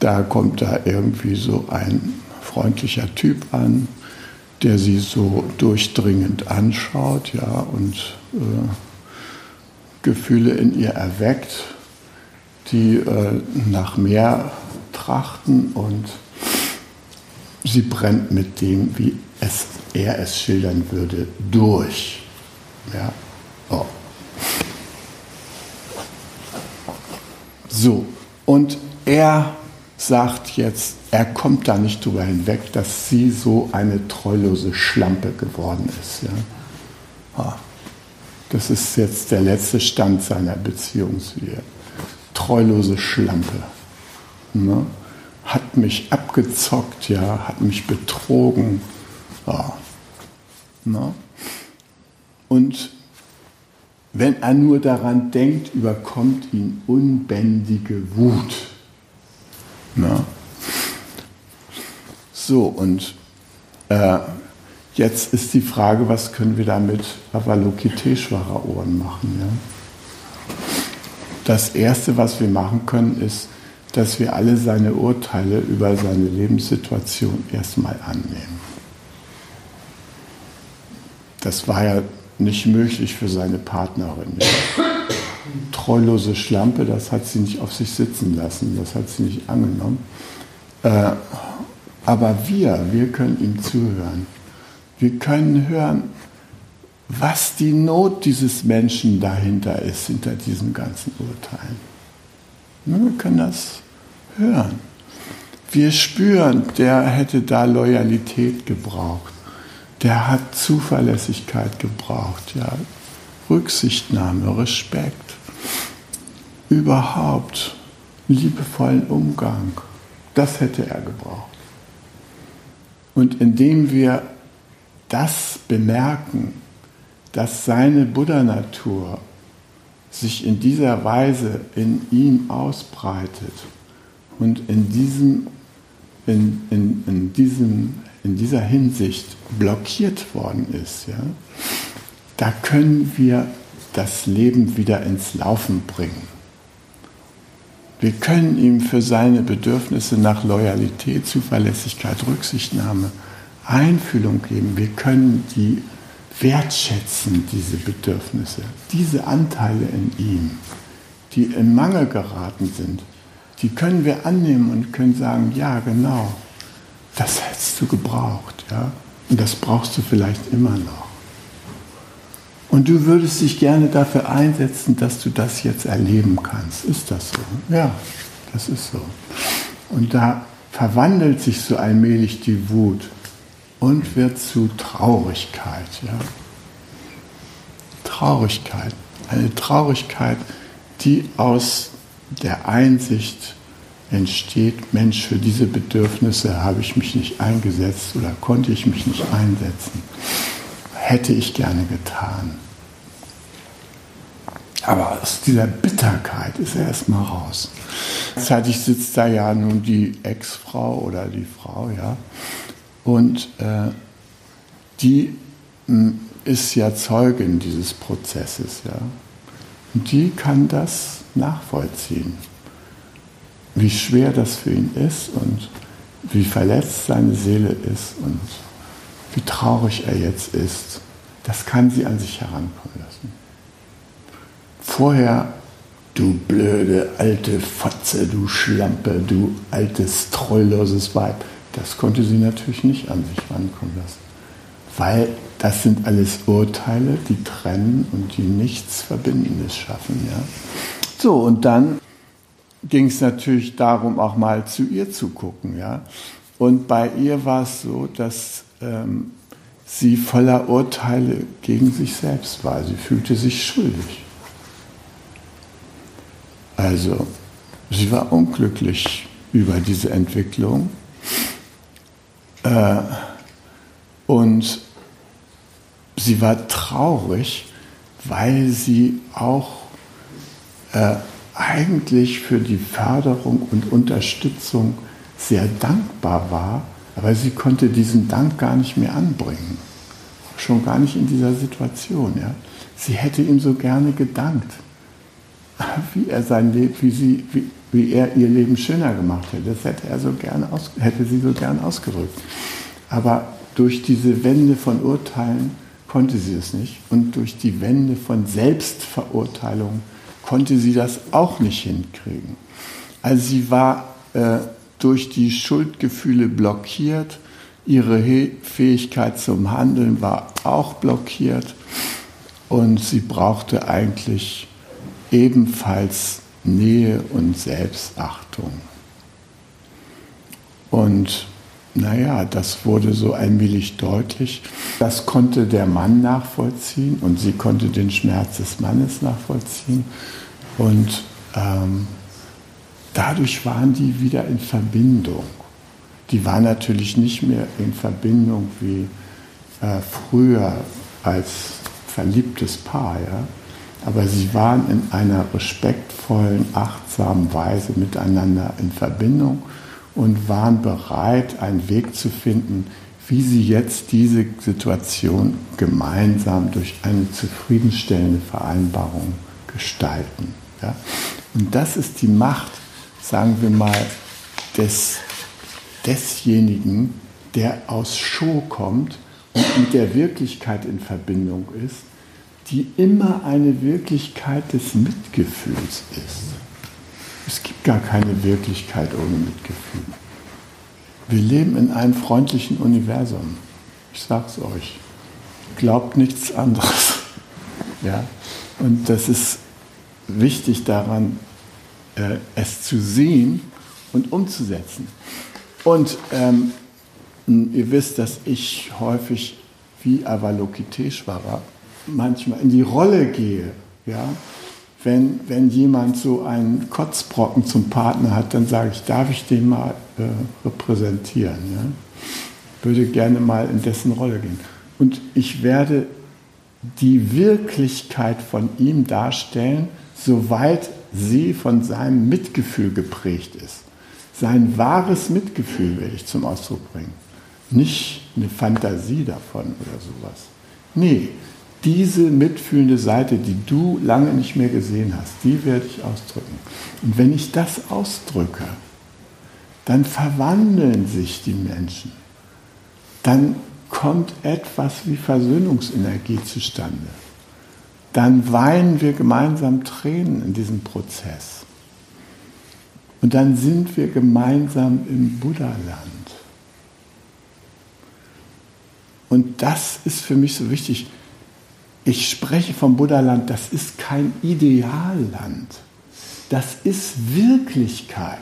da kommt da irgendwie so ein freundlicher Typ an, der sie so durchdringend anschaut, ja, und äh, Gefühle in ihr erweckt die äh, nach mehr trachten und sie brennt mit dem, wie es, er es schildern würde, durch. Ja? Oh. So, und er sagt jetzt, er kommt da nicht drüber hinweg, dass sie so eine treulose Schlampe geworden ist. Ja? Oh. Das ist jetzt der letzte Stand seiner Beziehungswehr treulose Schlampe. Ne? Hat mich abgezockt, ja, hat mich betrogen. Ja. Ne? Und wenn er nur daran denkt, überkommt ihn unbändige Wut. Ne? So, und äh, jetzt ist die Frage, was können wir da mit Avalokiteshvara Ohren machen? Ja? das Erste, was wir machen können, ist, dass wir alle seine Urteile über seine Lebenssituation erstmal annehmen. Das war ja nicht möglich für seine Partnerin. Treulose Schlampe, das hat sie nicht auf sich sitzen lassen, das hat sie nicht angenommen. Äh, aber wir, wir können ihm zuhören. Wir können hören, was die Not dieses Menschen dahinter ist, hinter diesen ganzen Urteilen. Wir können das hören. Wir spüren, der hätte da Loyalität gebraucht. Der hat Zuverlässigkeit gebraucht, ja. Rücksichtnahme, Respekt, überhaupt liebevollen Umgang. Das hätte er gebraucht. Und indem wir das bemerken, dass seine Buddha-Natur sich in dieser Weise in ihm ausbreitet und in, diesem, in, in, in, diesem, in dieser Hinsicht blockiert worden ist, ja, da können wir das Leben wieder ins Laufen bringen. Wir können ihm für seine Bedürfnisse nach Loyalität, Zuverlässigkeit, Rücksichtnahme, Einfühlung geben. Wir können die wertschätzen, diese Bedürfnisse, diese Anteile in ihm, die in Mangel geraten sind. Die können wir annehmen und können sagen, ja, genau, das hättest du gebraucht, ja, und das brauchst du vielleicht immer noch. Und du würdest dich gerne dafür einsetzen, dass du das jetzt erleben kannst. Ist das so? Ja, das ist so. Und da verwandelt sich so allmählich die Wut und wird zu Traurigkeit. Ja? Traurigkeit. Eine Traurigkeit, die aus der Einsicht entsteht, Mensch, für diese Bedürfnisse habe ich mich nicht eingesetzt oder konnte ich mich nicht einsetzen hätte ich gerne getan. Aber aus dieser Bitterkeit ist er erstmal raus. Gleichzeitig sitzt da ja nun die Ex-Frau oder die Frau, ja. Und äh, die mh, hm, ist ja Zeugin dieses Prozesses, ja. Und die kann das nachvollziehen, wie schwer das für ihn ist und wie verletzt seine Seele ist und wie traurig er jetzt ist, das kann sie an sich herankommen lassen. Vorher, du blöde alte Fotze, du Schlampe, du altes, treuloses Weib, das konnte sie natürlich nicht an sich herankommen lassen. Weil das sind alles Urteile, die trennen und die nichts Verbindendes schaffen. Ja? So, und dann ging es natürlich darum, auch mal zu ihr zu gucken. Ja? Und bei ihr war es so, dass ähm, sie voller Urteile gegen sich selbst war. Sie fühlte sich schuldig. Also, sie war unglücklich über diese Entwicklung. Äh, und sie war traurig, weil sie auch äh, eigentlich für die Förderung und Unterstützung sehr dankbar war aber sie konnte diesen Dank gar nicht mehr anbringen. Schon gar nicht in dieser Situation. Ja. Sie hätte ihm so gerne gedankt, wie er sein Leben, wie, sie, wie, wie er ihr Leben schöner gemacht hätte. Das hätte, er so gerne aus, hätte sie so gern ausgedrückt. Aber durch diese Wände von Urteilen konnte sie es nicht. Und durch die Wände von Selbstverurteilung konnte sie das auch nicht hinkriegen. Also sie war äh, durch die Schuldgefühle blockiert. Ihre Fähigkeit zum Handeln war auch blockiert und sie brauchte eigentlich ebenfalls Nähe und Selbstachtung. Und naja, das wurde so allmählich deutlich. Das konnte der Mann nachvollziehen und sie konnte den Schmerz des Mannes nachvollziehen. Und ähm, dadurch waren die wieder in Verbindung. Die waren natürlich nicht mehr in Verbindung wie äh, früher als verliebtes Paar, ja? aber sie waren in einer respektvollen, achtsamen Weise miteinander in Verbindung und waren bereit, einen Weg zu finden, wie sie jetzt diese Situation gemeinsam durch eine zufriedenstellende Vereinbarung gestalten. Ja? Und das ist die Macht, sagen wir mal, des, desjenigen, der aus Show kommt und mit der Wirklichkeit in Verbindung ist, die immer eine Wirklichkeit des Mitgefühls ist. Es gibt gar keine Wirklichkeit ohne Mitgefühl. Wir leben in einem freundlichen Universum. Ich sag's euch. Glaubt nichts anderes. Ja? Und das ist wichtig daran, äh, es zu sehen und umzusetzen. Und ähm, ihr wisst, dass ich häufig wie Avalokiteshvara manchmal in die Rolle gehe. Ja? Wenn, wenn jemand so einen Kotzbrocken zum Partner hat, dann sage ich, darf ich den mal äh, repräsentieren? Ja? Würde gerne mal in dessen Rolle gehen. Und ich werde die Wirklichkeit von ihm darstellen, soweit sie von seinem Mitgefühl geprägt ist. Sein wahres Mitgefühl werde ich zum Ausdruck bringen. Nicht eine Fantasie davon oder sowas. Nee, diese mitfühlende Seite, die du lange nicht mehr gesehen hast, die werde ich ausdrücken. Und wenn ich das ausdrücke, dann verwandeln sich die Menschen. Dann kommt etwas wie Versöhnungsenergie zustande. Dann weinen wir gemeinsam Tränen in diesem Prozess. Und dann sind wir gemeinsam im Buddha-Land. Und das ist für mich so wichtig. Ich spreche vom Buddha-Land, das ist kein Idealland. Das ist Wirklichkeit.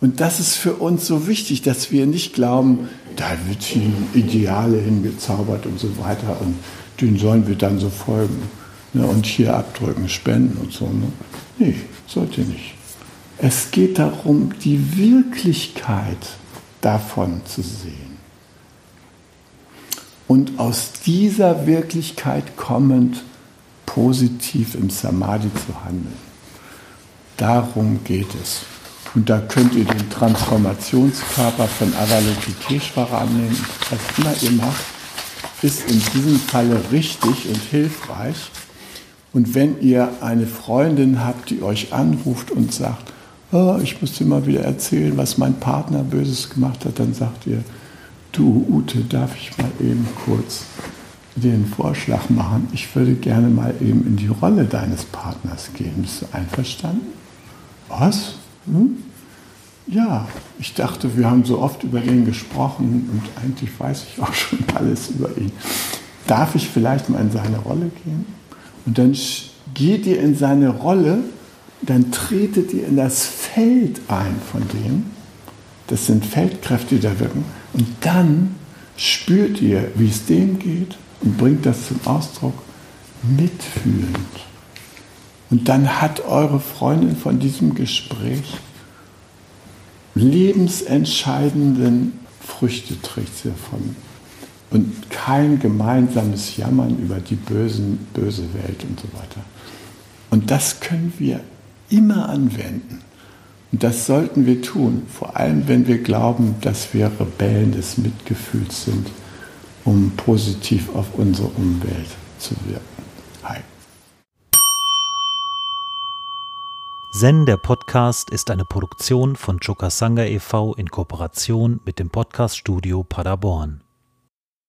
Und das ist für uns so wichtig, dass wir nicht glauben, da wird hier Ideale hingezaubert und so weiter und denen sollen wir dann so folgen ne, und hier abdrücken, spenden und so. Ne? Nee, sollte nicht. Es geht darum, die Wirklichkeit davon zu sehen. Und aus dieser Wirklichkeit kommend positiv im Samadhi zu handeln. Darum geht es. Und da könnt ihr den Transformationskörper von Avalokiteshvara annehmen. Was immer ihr macht, ist in diesem Falle richtig und hilfreich. Und wenn ihr eine Freundin habt, die euch anruft und sagt, oh, ich muss dir mal wieder erzählen, was mein Partner Böses gemacht hat, dann sagt ihr, du Ute, darf ich mal eben kurz den Vorschlag machen? Ich würde gerne mal eben in die Rolle deines Partners gehen. Bist du einverstanden? Was? Hm? Ja, ich dachte, wir haben so oft über ihn gesprochen und eigentlich weiß ich auch schon alles über ihn. Darf ich vielleicht mal in seine Rolle gehen? Und dann geht ihr in seine Rolle, dann tretet ihr in das Feld ein von dem. Das sind Feldkräfte, die da wirken. Und dann spürt ihr, wie es dem geht und bringt das zum Ausdruck mitfühlend. Und dann hat eure Freundin von diesem Gespräch lebensentscheidenden Früchte trägt sie davon. Und kein gemeinsames Jammern über die bösen, böse Welt und so weiter. Und das können wir immer anwenden. Und das sollten wir tun, vor allem wenn wir glauben, dass wir Rebellen des Mitgefühls sind, um positiv auf unsere Umwelt zu wirken. Hi. Zen, der Podcast, ist eine Produktion von Chokasanga e.V. in Kooperation mit dem Podcaststudio Paderborn.